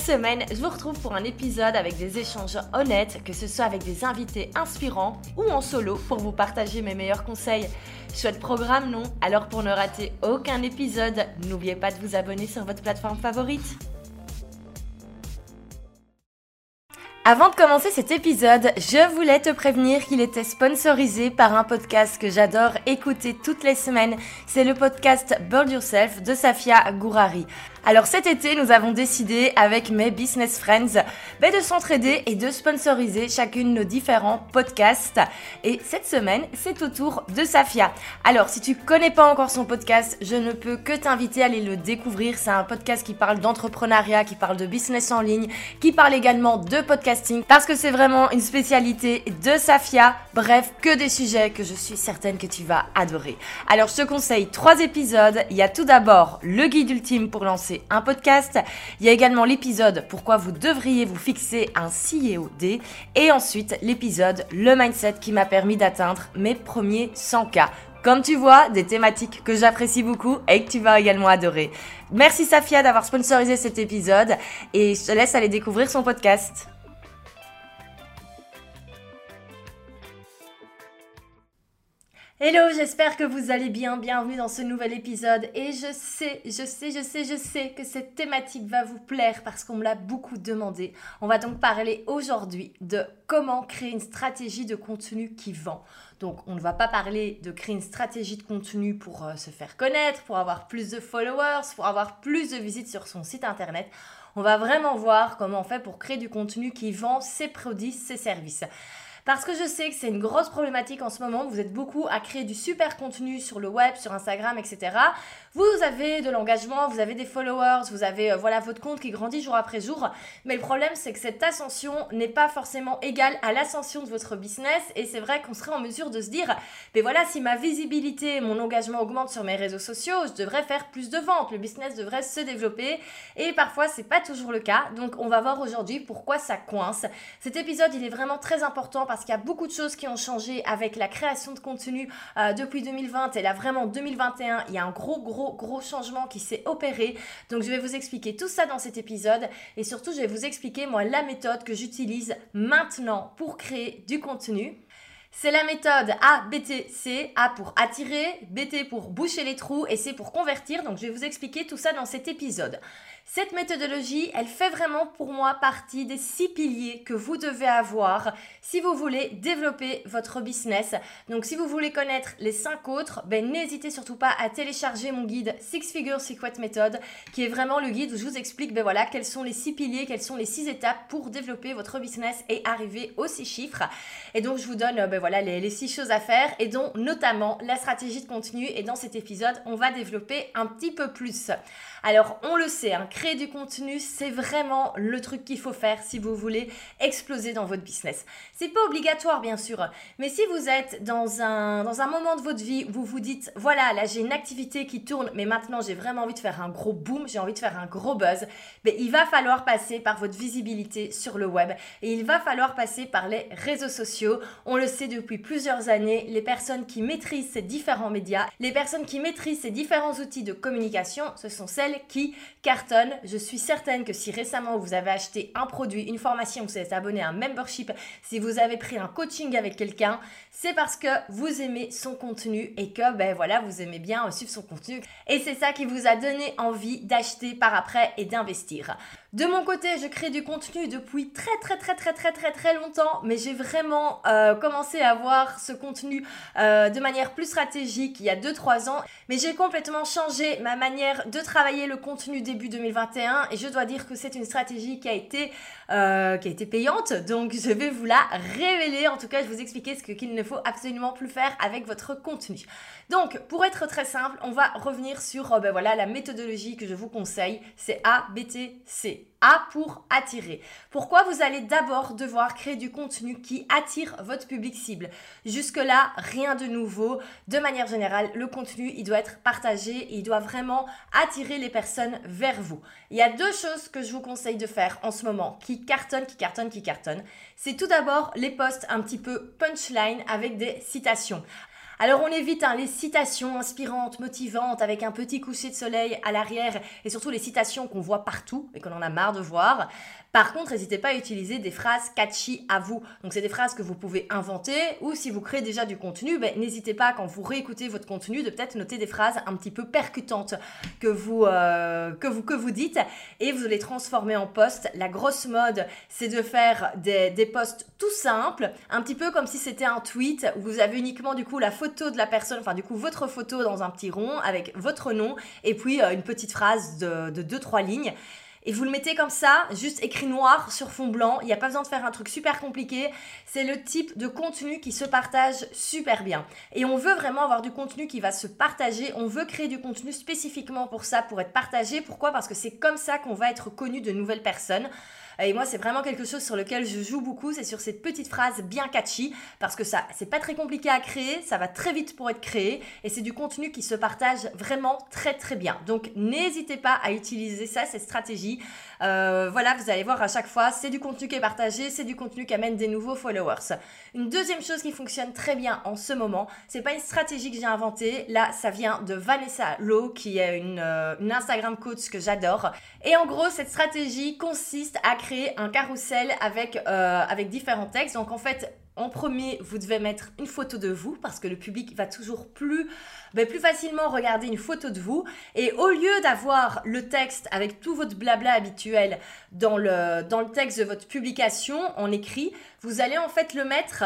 semaine, je vous retrouve pour un épisode avec des échanges honnêtes, que ce soit avec des invités inspirants ou en solo pour vous partager mes meilleurs conseils. Chouette programme, non? Alors pour ne rater aucun épisode, n'oubliez pas de vous abonner sur votre plateforme favorite. Avant de commencer cet épisode, je voulais te prévenir qu'il était sponsorisé par un podcast que j'adore écouter toutes les semaines. C'est le podcast Build Yourself de Safia Gourari. Alors cet été, nous avons décidé avec mes business friends ben, de s'entraider et de sponsoriser chacune nos différents podcasts. Et cette semaine, c'est au tour de Safia. Alors si tu connais pas encore son podcast, je ne peux que t'inviter à aller le découvrir. C'est un podcast qui parle d'entrepreneuriat, qui parle de business en ligne, qui parle également de podcasting parce que c'est vraiment une spécialité de Safia. Bref, que des sujets que je suis certaine que tu vas adorer. Alors je te conseille trois épisodes. Il y a tout d'abord le guide ultime pour lancer un podcast. Il y a également l'épisode Pourquoi vous devriez vous fixer un CEOD. Et ensuite l'épisode Le mindset qui m'a permis d'atteindre mes premiers 100K. Comme tu vois, des thématiques que j'apprécie beaucoup et que tu vas également adorer. Merci Safia d'avoir sponsorisé cet épisode et je te laisse aller découvrir son podcast. Hello, j'espère que vous allez bien. Bienvenue dans ce nouvel épisode. Et je sais, je sais, je sais, je sais que cette thématique va vous plaire parce qu'on me l'a beaucoup demandé. On va donc parler aujourd'hui de comment créer une stratégie de contenu qui vend. Donc, on ne va pas parler de créer une stratégie de contenu pour euh, se faire connaître, pour avoir plus de followers, pour avoir plus de visites sur son site internet. On va vraiment voir comment on fait pour créer du contenu qui vend ses produits, ses services. Parce que je sais que c'est une grosse problématique en ce moment. Vous êtes beaucoup à créer du super contenu sur le web, sur Instagram, etc. Vous avez de l'engagement, vous avez des followers, vous avez euh, voilà votre compte qui grandit jour après jour. Mais le problème, c'est que cette ascension n'est pas forcément égale à l'ascension de votre business. Et c'est vrai qu'on serait en mesure de se dire, mais voilà, si ma visibilité mon engagement augmentent sur mes réseaux sociaux, je devrais faire plus de ventes. Le business devrait se développer. Et parfois, c'est pas toujours le cas. Donc, on va voir aujourd'hui pourquoi ça coince. Cet épisode, il est vraiment très important parce qu'il y a beaucoup de choses qui ont changé avec la création de contenu euh, depuis 2020 et là vraiment 2021, il y a un gros gros gros changement qui s'est opéré. Donc je vais vous expliquer tout ça dans cet épisode et surtout je vais vous expliquer moi la méthode que j'utilise maintenant pour créer du contenu. C'est la méthode ABTC, A pour attirer, BT pour boucher les trous et C pour convertir. Donc je vais vous expliquer tout ça dans cet épisode. Cette méthodologie, elle fait vraiment pour moi partie des six piliers que vous devez avoir si vous voulez développer votre business. Donc si vous voulez connaître les cinq autres, ben, n'hésitez surtout pas à télécharger mon guide Six Figure Secret Method, qui est vraiment le guide où je vous explique ben, voilà, quels sont les six piliers, quelles sont les six étapes pour développer votre business et arriver aux six chiffres. Et donc je vous donne ben, voilà, les, les six choses à faire et dont notamment la stratégie de contenu. Et dans cet épisode, on va développer un petit peu plus. Alors on le sait, hein, créer du contenu, c'est vraiment le truc qu'il faut faire si vous voulez exploser dans votre business. C'est pas obligatoire bien sûr, mais si vous êtes dans un, moment de votre vie où vous vous dites voilà, là j'ai une activité qui tourne, mais maintenant j'ai vraiment envie de faire un gros boom, j'ai envie de faire un gros buzz, mais il va falloir passer par votre visibilité sur le web et il va falloir passer par les réseaux sociaux. On le sait depuis plusieurs années, les personnes qui maîtrisent ces différents médias, les personnes qui maîtrisent ces différents outils de communication, ce sont celles qui Je suis certaine que si récemment vous avez acheté un produit, une formation, vous êtes abonné à un membership, si vous avez pris un coaching avec quelqu'un, c'est parce que vous aimez son contenu et que ben voilà, vous aimez bien suivre son contenu. Et c'est ça qui vous a donné envie d'acheter par après et d'investir. De mon côté, je crée du contenu depuis très très très très très très longtemps, mais j'ai vraiment euh, commencé à voir ce contenu euh, de manière plus stratégique il y a 2-3 ans. Mais j'ai complètement changé ma manière de travailler le contenu début 2021 et je dois dire que c'est une stratégie qui a été euh, qui a été payante. Donc je vais vous la révéler. En tout cas, je vais vous expliquer ce qu'il ne faut absolument plus faire avec votre contenu. Donc pour être très simple, on va revenir sur ben voilà la méthodologie que je vous conseille. C'est A, B, T, C. A pour attirer. Pourquoi vous allez d'abord devoir créer du contenu qui attire votre public cible? Jusque-là, rien de nouveau. De manière générale, le contenu, il doit être partagé et il doit vraiment attirer les personnes vers vous. Il y a deux choses que je vous conseille de faire en ce moment qui cartonnent, qui cartonnent, qui cartonnent. C'est tout d'abord les posts un petit peu punchline avec des citations. Alors on évite hein, les citations inspirantes, motivantes, avec un petit coucher de soleil à l'arrière, et surtout les citations qu'on voit partout et qu'on en a marre de voir. Par contre, n'hésitez pas à utiliser des phrases catchy à vous. Donc, c'est des phrases que vous pouvez inventer ou si vous créez déjà du contenu, ben, n'hésitez pas quand vous réécoutez votre contenu de peut-être noter des phrases un petit peu percutantes que vous, euh, que vous, que vous dites et vous les transformer en post. La grosse mode, c'est de faire des, des posts tout simples, un petit peu comme si c'était un tweet où vous avez uniquement du coup la photo de la personne, enfin du coup votre photo dans un petit rond avec votre nom et puis euh, une petite phrase de 2-3 lignes. Et vous le mettez comme ça, juste écrit noir sur fond blanc. Il n'y a pas besoin de faire un truc super compliqué. C'est le type de contenu qui se partage super bien. Et on veut vraiment avoir du contenu qui va se partager. On veut créer du contenu spécifiquement pour ça, pour être partagé. Pourquoi? Parce que c'est comme ça qu'on va être connu de nouvelles personnes. Et moi, c'est vraiment quelque chose sur lequel je joue beaucoup, c'est sur cette petite phrase bien catchy, parce que ça, c'est pas très compliqué à créer, ça va très vite pour être créé, et c'est du contenu qui se partage vraiment très très bien. Donc, n'hésitez pas à utiliser ça, cette stratégie. Euh, voilà, vous allez voir à chaque fois, c'est du contenu qui est partagé, c'est du contenu qui amène des nouveaux followers. Une deuxième chose qui fonctionne très bien en ce moment, c'est pas une stratégie que j'ai inventée, là, ça vient de Vanessa Lowe, qui est une, euh, une Instagram coach que j'adore. Et en gros, cette stratégie consiste à créer un carrousel avec, euh, avec différents textes. Donc en fait, en premier, vous devez mettre une photo de vous parce que le public va toujours plus, ben, plus facilement regarder une photo de vous. Et au lieu d'avoir le texte avec tout votre blabla habituel dans le, dans le texte de votre publication en écrit, vous allez en fait le mettre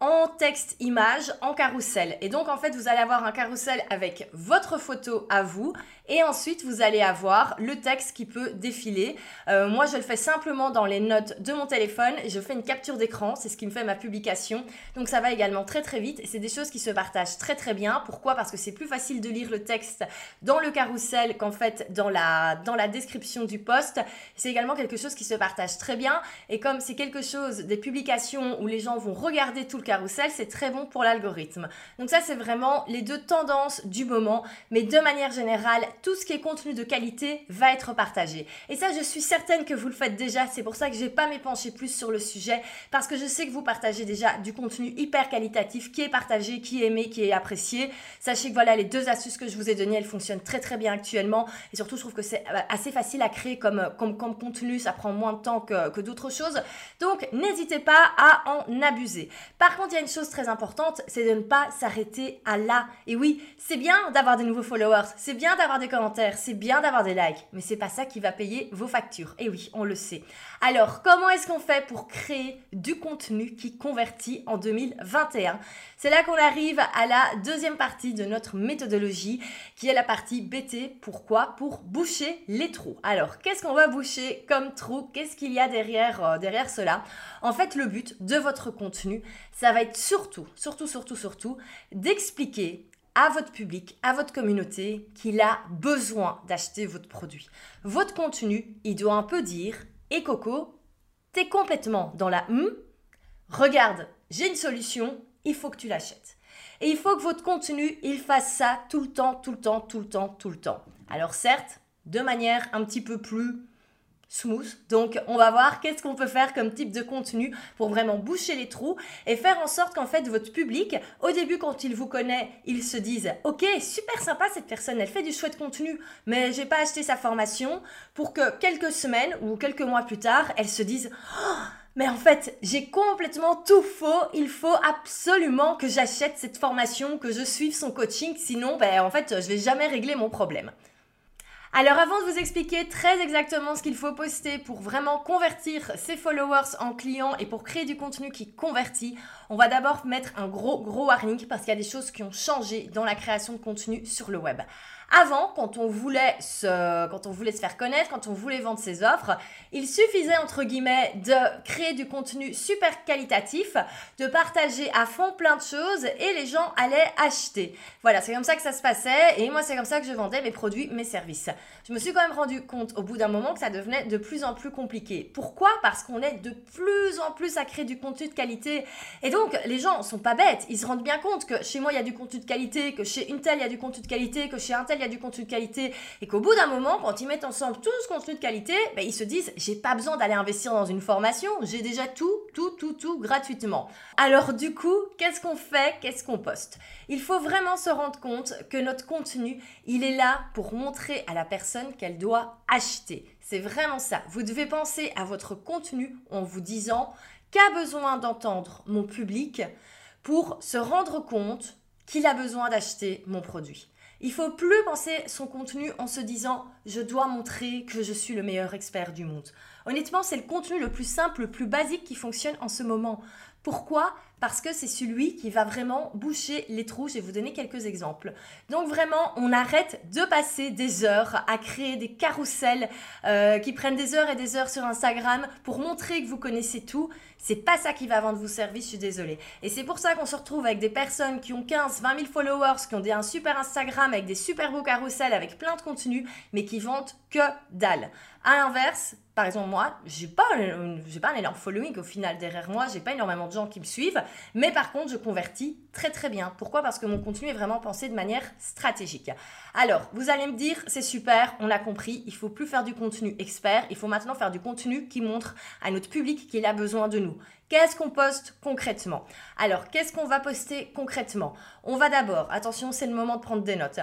en texte image en carrousel. Et donc en fait, vous allez avoir un carrousel avec votre photo à vous et ensuite, vous allez avoir le texte qui peut défiler. Euh, moi, je le fais simplement dans les notes de mon téléphone. Je fais une capture d'écran. C'est ce qui me fait ma publication. Donc, ça va également très, très vite. Et c'est des choses qui se partagent très, très bien. Pourquoi? Parce que c'est plus facile de lire le texte dans le carrousel qu'en fait dans la, dans la description du post. C'est également quelque chose qui se partage très bien. Et comme c'est quelque chose, des publications où les gens vont regarder tout le carrousel, c'est très bon pour l'algorithme. Donc, ça, c'est vraiment les deux tendances du moment. Mais de manière générale, tout ce qui est contenu de qualité va être partagé. Et ça, je suis certaine que vous le faites déjà. C'est pour ça que je n'ai pas m'épancher plus sur le sujet parce que je sais que vous partagez déjà du contenu hyper qualitatif qui est partagé, qui est aimé, qui est apprécié. Sachez que voilà, les deux astuces que je vous ai données, elles fonctionnent très très bien actuellement. Et surtout, je trouve que c'est euh, assez facile à créer comme, comme, comme contenu. Ça prend moins de temps que, que d'autres choses. Donc, n'hésitez pas à en abuser. Par contre, il y a une chose très importante, c'est de ne pas s'arrêter à là. Et oui, c'est bien d'avoir des nouveaux followers. C'est bien d'avoir des commentaires, c'est bien d'avoir des likes, mais c'est pas ça qui va payer vos factures. Et oui, on le sait. Alors, comment est-ce qu'on fait pour créer du contenu qui convertit en 2021 C'est là qu'on arrive à la deuxième partie de notre méthodologie, qui est la partie BT. Pourquoi? Pour boucher les trous. Alors, qu'est-ce qu'on va boucher comme trou Qu'est-ce qu'il y a derrière, euh, derrière cela? En fait, le but de votre contenu, ça va être surtout, surtout, surtout, surtout, d'expliquer à votre public, à votre communauté qu'il a besoin d'acheter votre produit. Votre contenu, il doit un peu dire Et Coco, t'es complètement dans la hum, regarde, j'ai une solution, il faut que tu l'achètes. Et il faut que votre contenu, il fasse ça tout le temps, tout le temps, tout le temps, tout le temps. Alors certes, de manière un petit peu plus smooth. Donc, on va voir qu'est-ce qu'on peut faire comme type de contenu pour vraiment boucher les trous et faire en sorte qu'en fait votre public, au début quand il vous connaît, ils se disent "OK, super sympa cette personne, elle fait du chouette contenu, mais j'ai pas acheté sa formation" pour que quelques semaines ou quelques mois plus tard, elles se disent oh, mais en fait, j'ai complètement tout faux. Il faut absolument que j'achète cette formation, que je suive son coaching. Sinon, ben, en fait, je vais jamais régler mon problème. Alors avant de vous expliquer très exactement ce qu'il faut poster pour vraiment convertir ses followers en clients et pour créer du contenu qui convertit, on va d'abord mettre un gros gros warning parce qu'il y a des choses qui ont changé dans la création de contenu sur le web. Avant, quand on voulait se, quand on voulait se faire connaître, quand on voulait vendre ses offres, il suffisait entre guillemets de créer du contenu super qualitatif, de partager à fond plein de choses et les gens allaient acheter. Voilà, c'est comme ça que ça se passait et moi c'est comme ça que je vendais mes produits, mes services. Je me suis quand même rendu compte au bout d'un moment que ça devenait de plus en plus compliqué. Pourquoi? Parce qu'on est de plus en plus à créer du contenu de qualité. Et donc les gens sont pas bêtes, ils se rendent bien compte que chez moi il y a du contenu de qualité, que chez Intel il y a du contenu de qualité, que chez Intel il y a du contenu de qualité. Et qu'au bout d'un moment quand ils mettent ensemble tout ce contenu de qualité, ben, ils se disent j'ai pas besoin d'aller investir dans une formation, j'ai déjà tout, tout, tout, tout gratuitement. Alors du coup, qu'est-ce qu'on fait? Qu'est-ce qu'on poste? Il faut vraiment se rendre compte que notre contenu, il est là pour montrer à la qu'elle doit acheter. C'est vraiment ça. Vous devez penser à votre contenu en vous disant qu'a besoin d'entendre mon public pour se rendre compte qu'il a besoin d'acheter mon produit? Il faut plus penser son contenu en se disant je dois montrer que je suis le meilleur expert du monde. Honnêtement, c'est le contenu le plus simple, le plus basique qui fonctionne en ce moment. Pourquoi? Parce que c'est celui qui va vraiment boucher les trous. Je vais vous donner quelques exemples. Donc vraiment, on arrête de passer des heures à créer des carousels euh, qui prennent des heures et des heures sur Instagram pour montrer que vous connaissez tout. C'est pas ça qui va vendre vos services, je suis désolée. Et c'est pour ça qu'on se retrouve avec des personnes qui ont 15, 20 000 followers, qui ont des, un super Instagram avec des super beaux carousels, avec plein de contenu, mais qui vendent que dalle. À l'inverse, par exemple, moi, j'ai pas, j'ai pas un énorme following au final derrière moi, j'ai pas énormément de gens qui me suivent, mais par contre, je convertis très très bien. Pourquoi? Parce que mon contenu est vraiment pensé de manière stratégique. Alors, vous allez me dire, c'est super, on a compris, il faut plus faire du contenu expert, il faut maintenant faire du contenu qui montre à notre public qu'il a besoin de nous. Qu'est-ce qu'on poste concrètement? Alors, qu'est-ce qu'on va poster concrètement? On va d'abord, attention, c'est le moment de prendre des notes.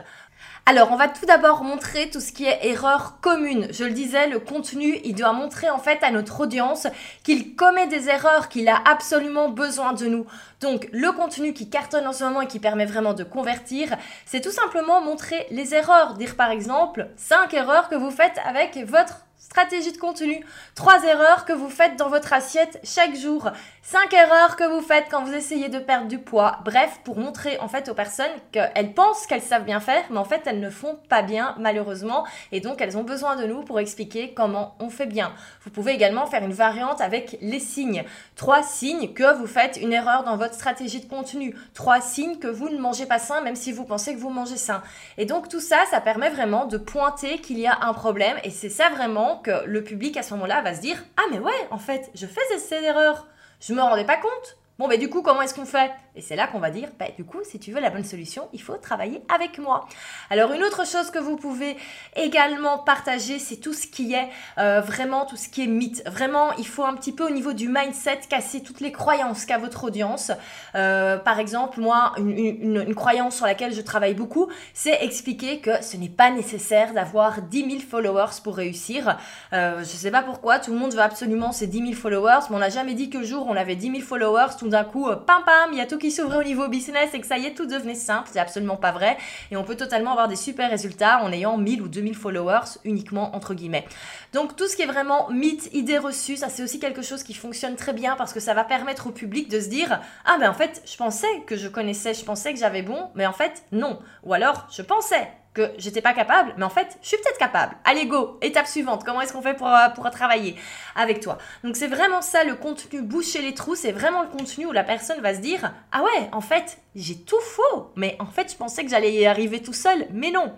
Alors, on va tout d'abord montrer tout ce qui est erreur commune. Je le disais, le contenu, il doit montrer en fait à notre audience qu'il commet des erreurs, qu'il a absolument besoin de nous. Donc, le contenu qui cartonne en ce moment et qui permet vraiment de convertir, c'est tout simplement montrer les erreurs. Dire par exemple 5 erreurs que vous faites avec votre stratégie de contenu, trois erreurs que vous faites dans votre assiette chaque jour, cinq erreurs que vous faites quand vous essayez de perdre du poids. Bref, pour montrer en fait aux personnes qu'elles pensent qu'elles savent bien faire, mais en fait elles ne font pas bien malheureusement, et donc elles ont besoin de nous pour expliquer comment on fait bien. Vous pouvez également faire une variante avec les signes. Trois signes que vous faites une erreur dans votre stratégie de contenu. Trois signes que vous ne mangez pas sain même si vous pensez que vous mangez sain. Et donc tout ça, ça permet vraiment de pointer qu'il y a un problème, et c'est ça vraiment que le public à ce moment-là va se dire Ah, mais ouais, en fait, je fais ces erreurs. Je me rendais pas compte. Bon, mais du coup, comment est-ce qu'on fait? Et c'est là qu'on va dire, bah, du coup, si tu veux la bonne solution, il faut travailler avec moi. Alors, une autre chose que vous pouvez également partager, c'est tout ce qui est euh, vraiment, tout ce qui est mythe. Vraiment, il faut un petit peu au niveau du mindset casser toutes les croyances qu'a votre audience. Euh, par exemple, moi, une, croyance sur laquelle je travaille beaucoup, c'est expliquer que ce n'est pas nécessaire d'avoir 10 000 followers pour réussir. Euh, je ne sais pas pourquoi, tout le monde veut absolument ces 10 000 followers, mais on n'a jamais dit que jour on avait 10 000 followers, d'un coup, euh, pam pam, il y a tout qui s'ouvrait au niveau business et que ça y est, tout devenait simple. C'est absolument pas vrai. Et on peut totalement avoir des super résultats en ayant 1000 ou 2000 followers uniquement entre guillemets. Donc tout ce qui est vraiment mythe, idée reçue, ça c'est aussi quelque chose qui fonctionne très bien parce que ça va permettre au public de se dire ah mais en fait je pensais que je connaissais, je pensais que j'avais bon, mais en fait non. Ou alors je pensais que j'étais pas capable, mais en fait, je suis peut-être capable. Allez, go, étape suivante, comment est-ce qu'on fait pour, euh, pour travailler avec toi? Donc c'est vraiment ça, le contenu boucher les trous, c'est vraiment le contenu où la personne va se dire, ah ouais, en fait, j'ai tout faux, mais en fait, je pensais que j'allais y arriver tout seul, mais non.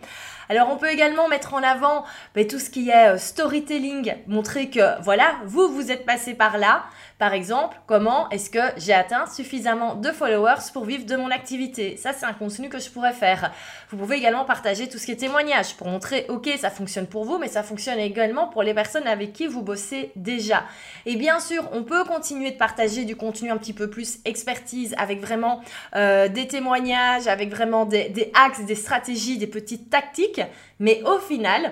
Alors on peut également mettre en avant ben, tout ce qui est euh, storytelling, montrer que voilà, vous, vous êtes passé par là, par exemple, comment est-ce que j'ai atteint suffisamment de followers pour vivre de mon activité? Ça, c'est un contenu que je pourrais faire. Vous pouvez également partager tout ce qui est témoignage pour montrer, ok, ça fonctionne pour vous, mais ça fonctionne également pour les personnes avec qui vous bossez déjà. Et bien sûr, on peut continuer de partager du contenu un petit peu plus expertise avec vraiment euh, des témoignages, avec vraiment des, axes, des stratégies, des petites tactiques. Mais au final,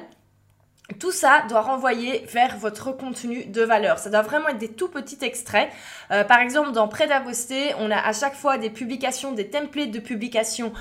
tout ça doit renvoyer vers votre contenu de valeur. Ça doit vraiment être des tout petits extraits. Euh, par exemple, dans Prêt on a à chaque fois des publications, des templates de publication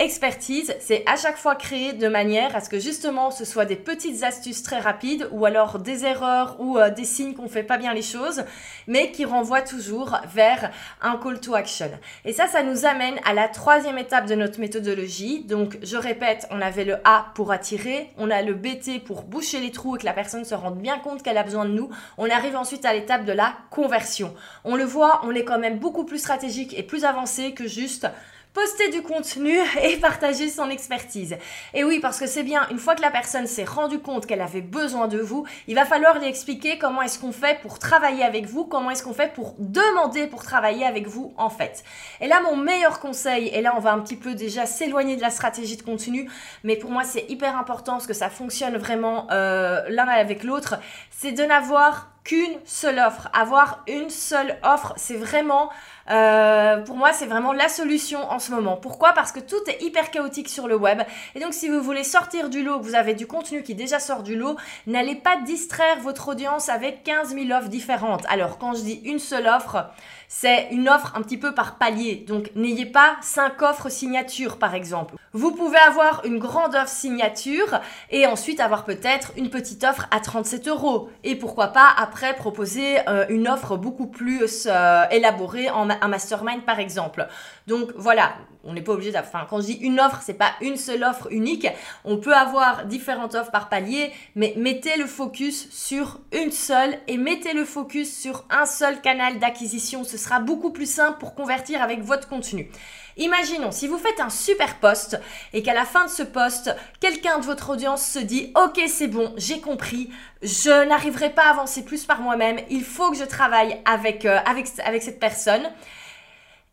expertise, c'est à chaque fois créer de manière à ce que justement ce soit des petites astuces très rapides ou alors des erreurs ou euh, des signes qu'on fait pas bien les choses, mais qui renvoient toujours vers un call to action. Et ça, ça nous amène à la troisième étape de notre méthodologie. Donc, je répète, on avait le A pour attirer, on a le BT pour boucher les trous et que la personne se rende bien compte qu'elle a besoin de nous. On arrive ensuite à l'étape de la conversion. On le voit, on est quand même beaucoup plus stratégique et plus avancé que juste poster du contenu et partager son expertise. Et oui, parce que c'est bien, une fois que la personne s'est rendue compte qu'elle avait besoin de vous, il va falloir lui expliquer comment est-ce qu'on fait pour travailler avec vous, comment est-ce qu'on fait pour demander pour travailler avec vous en fait. Et là, mon meilleur conseil, et là on va un petit peu déjà s'éloigner de la stratégie de contenu, mais pour moi c'est hyper important parce que ça fonctionne vraiment euh, l'un avec l'autre, c'est de n'avoir qu'une seule offre. Avoir une seule offre, c'est vraiment, euh, pour moi, c'est vraiment la solution en ce moment. Pourquoi? Parce que tout est hyper chaotique sur le web. Et donc, si vous voulez sortir du lot, vous avez du contenu qui déjà sort du lot, n'allez pas distraire votre audience avec 15 000 offres différentes. Alors, quand je dis une seule offre, c'est une offre un petit peu par palier. Donc, n'ayez pas 5 offres signature, par exemple. Vous pouvez avoir une grande offre signature et ensuite avoir peut-être une petite offre à 37 euros. Et pourquoi pas après proposer euh, une offre beaucoup plus euh, élaborée en mastermind, par exemple. Donc, voilà, on n'est pas obligé d'avoir. Enfin, quand je dis une offre, c'est pas une seule offre unique. On peut avoir différentes offres par palier, mais mettez le focus sur une seule et mettez le focus sur un seul canal d'acquisition. Sera beaucoup plus simple pour convertir avec votre contenu. Imaginons, si vous faites un super post et qu'à la fin de ce post, quelqu'un de votre audience se dit Ok, c'est bon, j'ai compris, je n'arriverai pas à avancer plus par moi-même, il faut que je travaille avec, euh, avec cette personne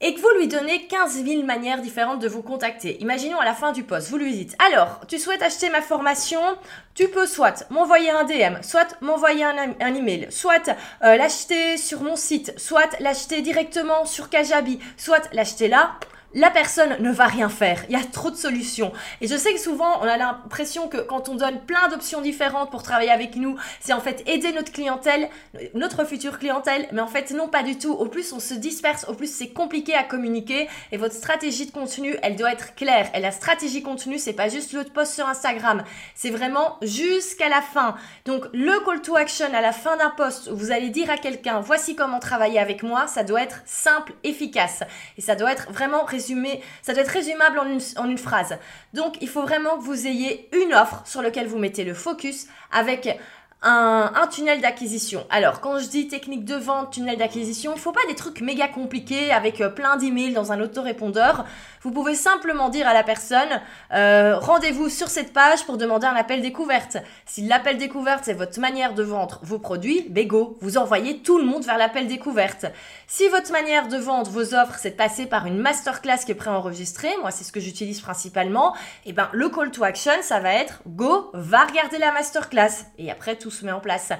et que vous lui donnez 15 000 manières différentes de vous contacter. Imaginons à la fin du post, vous lui dites Alors, tu souhaites acheter ma formation? Tu peux soit m'envoyer un DM, soit m'envoyer un, un, email, soit euh, l'acheter sur mon site, soit l'acheter directement sur Kajabi, soit l'acheter là la personne ne va rien faire. Il y a trop de solutions. Et je sais que souvent, on a l'impression que quand on donne plein d'options différentes pour travailler avec nous, c'est en fait aider notre clientèle, notre future clientèle. Mais en fait, non, pas du tout. Au plus on se disperse, au plus c'est compliqué à communiquer. Et votre stratégie de contenu, elle doit être claire. Et la stratégie contenu, c'est pas juste le post sur Instagram. C'est vraiment jusqu'à la fin. Donc, le call to action à la fin d'un post où vous allez dire à quelqu'un, voici comment travailler avec moi, ça doit être simple, efficace. Et ça doit être vraiment résumé ça doit être résumable en une, phrase. Donc, il faut vraiment que vous ayez une offre sur laquelle vous mettez le focus avec un, tunnel d'acquisition. Alors, quand je dis technique de vente, tunnel d'acquisition, il faut pas des trucs méga compliqués avec euh, plein d'emails dans un autorépondeur. Vous pouvez simplement dire à la personne, euh, rendez-vous sur cette page pour demander un appel découverte. Si l'appel découverte, c'est votre manière de vendre vos produits, bégo, vous envoyez tout le monde vers l'appel découverte. Si votre manière de vendre vos offres, c'est de passer par une masterclass qui est préenregistrée, moi c'est ce que j'utilise principalement, et eh ben le call to action, ça va être go, va regarder la masterclass. Et après, tout se met en place.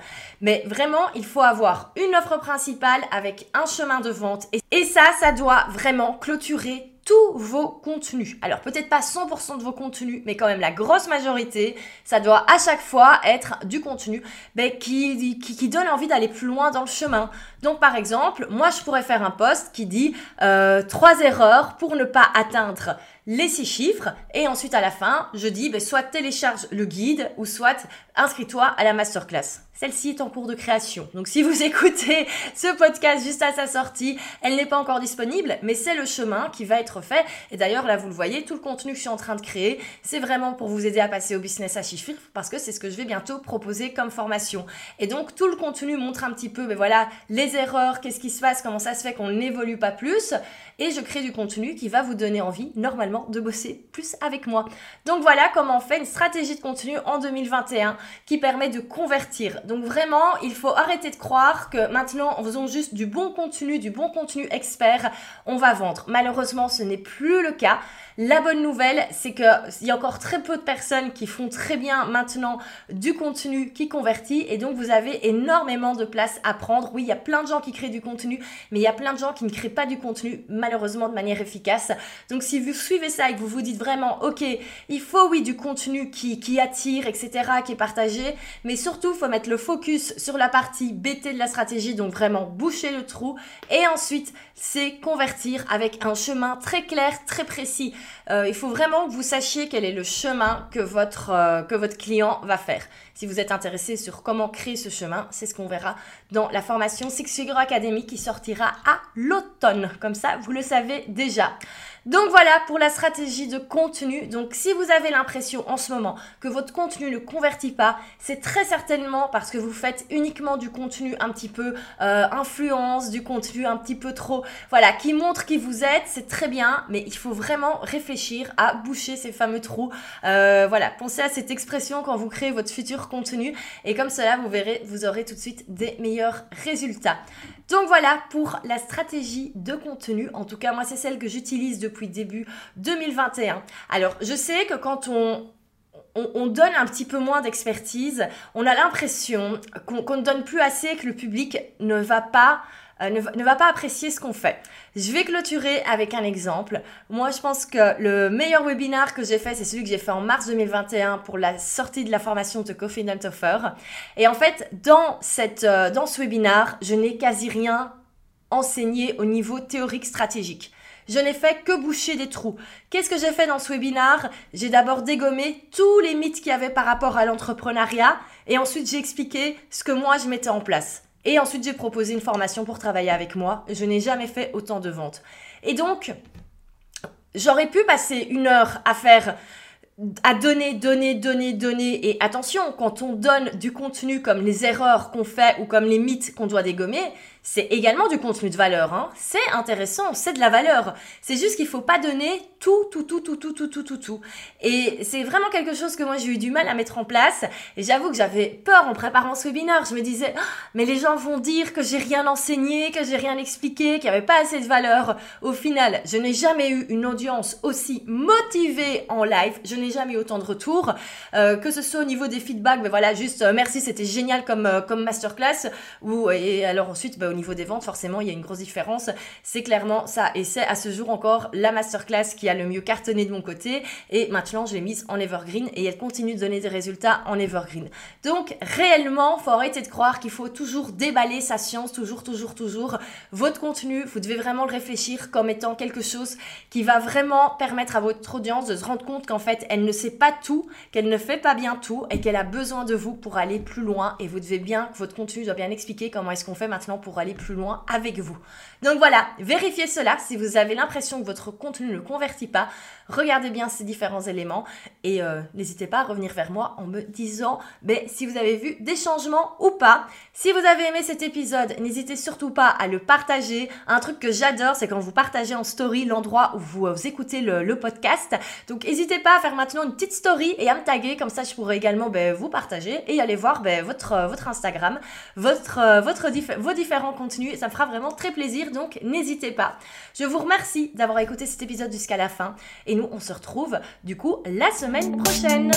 Mais vraiment, il faut avoir une offre principale avec un chemin de vente. Et ça, ça doit vraiment clôturer tous vos contenus. Alors peut-être pas 100% de vos contenus, mais quand même la grosse majorité, ça doit à chaque fois être du contenu ben, qui, qui, donne envie d'aller plus loin dans le chemin. Donc par exemple, moi je pourrais faire un post qui dit euh, trois erreurs pour ne pas atteindre les six chiffres et ensuite à la fin, je dis ben, soit télécharge le guide ou soit inscris-toi à la masterclass. Celle-ci est en cours de création. Donc si vous écoutez ce podcast juste à sa sortie, elle n'est pas encore disponible, mais c'est le chemin qui va être fait. Et d'ailleurs, là, vous le voyez, tout le contenu que je suis en train de créer, c'est vraiment pour vous aider à passer au business à chiffres parce que c'est ce que je vais bientôt proposer comme formation. Et donc, tout le contenu montre un petit peu, mais ben voilà, les qu'est-ce qui se passe, comment ça se fait qu'on n'évolue pas plus. Et je crée du contenu qui va vous donner envie, normalement, de bosser plus avec moi. Donc voilà comment on fait une stratégie de contenu en 2021 qui permet de convertir donc vraiment, il faut arrêter de croire que maintenant, en faisant juste du bon contenu, du bon contenu expert, on va vendre. Malheureusement, ce n'est plus le cas. La bonne nouvelle, c'est qu'il y a encore très peu de personnes qui font très bien maintenant du contenu qui convertit et donc vous avez énormément de place à prendre. Oui, il y a plein de gens qui créent du contenu, mais il y a plein de gens qui ne créent pas du contenu malheureusement de manière efficace. Donc si vous suivez ça et que vous vous dites vraiment, ok, il faut oui du contenu qui, attire, etc., qui est partagé, mais surtout, il faut mettre le focus sur la partie BT de la stratégie, donc vraiment boucher le trou et ensuite, c'est convertir avec un chemin très clair, très précis il faut vraiment que vous sachiez quel est le chemin que votre, que votre client va faire. Si vous êtes intéressé sur comment créer ce chemin, c'est ce qu'on verra dans la formation Six Figure Academy qui sortira à l'automne. Comme ça, vous le savez déjà. Donc voilà pour la stratégie de contenu. Donc si vous avez l'impression en ce moment que votre contenu ne convertit pas, c'est très certainement parce que vous faites uniquement du contenu un petit peu euh, influence, du contenu un petit peu trop, voilà, qui montre qui vous êtes. C'est très bien, mais il faut vraiment réfléchir à boucher ces fameux trous. Euh, voilà, pensez à cette expression quand vous créez votre futur contenu et comme cela, vous verrez, vous aurez tout de suite des meilleurs résultats. Donc voilà pour la stratégie de contenu. En tout cas, moi, c'est celle que j'utilise depuis début 2021. Alors, je sais que quand on, on, donne un petit peu moins d'expertise, on a l'impression qu'on ne donne plus assez, que le public ne va pas euh, ne, va pas apprécier ce qu'on fait. Je vais clôturer avec un exemple. Moi, je pense que le meilleur webinar que j'ai fait, c'est celui que j'ai fait en mars 2021 pour la sortie de la formation de Confident Offer. Et en fait, dans, cette, euh, dans ce webinar, je n'ai quasi rien enseigné au niveau théorique stratégique. Je n'ai fait que boucher des trous. Qu'est-ce que j'ai fait dans ce webinar? J'ai d'abord dégommé tous les mythes qu'il y avait par rapport à l'entrepreneuriat et ensuite j'ai expliqué ce que moi je mettais en place. Et ensuite, j'ai proposé une formation pour travailler avec moi. Je n'ai jamais fait autant de ventes. Et donc, j'aurais pu passer une heure à faire à donner, donner, donner, donner. Et attention, quand on donne du contenu comme les erreurs qu'on fait ou comme les mythes qu'on doit dégommer, c'est également du contenu de valeur. Hein. C'est intéressant, c'est de la valeur. C'est juste qu'il faut pas donner tout, tout, tout, tout, tout, tout, tout, tout, tout. Et c'est vraiment quelque chose que moi j'ai eu du mal à mettre en place. Et j'avoue que j'avais peur en préparant ce webinaire. Je me disais, ah, mais les gens vont dire que j'ai rien enseigné, que j'ai rien expliqué, qu'il n'y avait pas assez de valeur. Au final, je n'ai jamais eu une audience aussi motivée en live. Je n'ai jamais eu autant de retours. Euh, que ce soit au niveau des feedbacks, mais voilà, juste euh, merci, c'était génial comme, euh, comme masterclass. Ou, et alors ensuite, bah, niveau des ventes, forcément, il y a une grosse différence. C'est clairement ça. Et c'est à ce jour encore la masterclass qui a le mieux cartonné de mon côté. Et maintenant, je l'ai mise en evergreen et elle continue de donner des résultats en evergreen. Donc, réellement, faut arrêter de croire qu'il faut toujours déballer sa science, toujours, toujours, toujours. Votre contenu, vous devez vraiment le réfléchir comme étant quelque chose qui va vraiment permettre à votre audience de se rendre compte qu'en fait, elle ne sait pas tout, qu'elle ne fait pas bien tout et qu'elle a besoin de vous pour aller plus loin. Et vous devez bien, votre contenu doit bien expliquer comment est-ce qu'on fait maintenant pour aller plus loin avec vous. Donc voilà, vérifiez cela. Si vous avez l'impression que votre contenu ne convertit pas, regardez bien ces différents éléments et euh, n'hésitez pas à revenir vers moi en me disant ben, si vous avez vu des changements ou pas. Si vous avez aimé cet épisode, n'hésitez surtout pas à le partager. Un truc que j'adore, c'est quand vous partagez en story l'endroit où vous, euh, écoutez le, podcast. Donc n'hésitez pas à faire maintenant une petite story et à me taguer, comme ça je pourrai également ben, vous partager et aller voir ben, votre, euh, votre Instagram, votre, votre vos différents contenus. Et ça me fera vraiment très plaisir, donc n'hésitez pas. Je vous remercie d'avoir écouté cet épisode jusqu'à la fin. Et nous, on se retrouve du coup la semaine prochaine.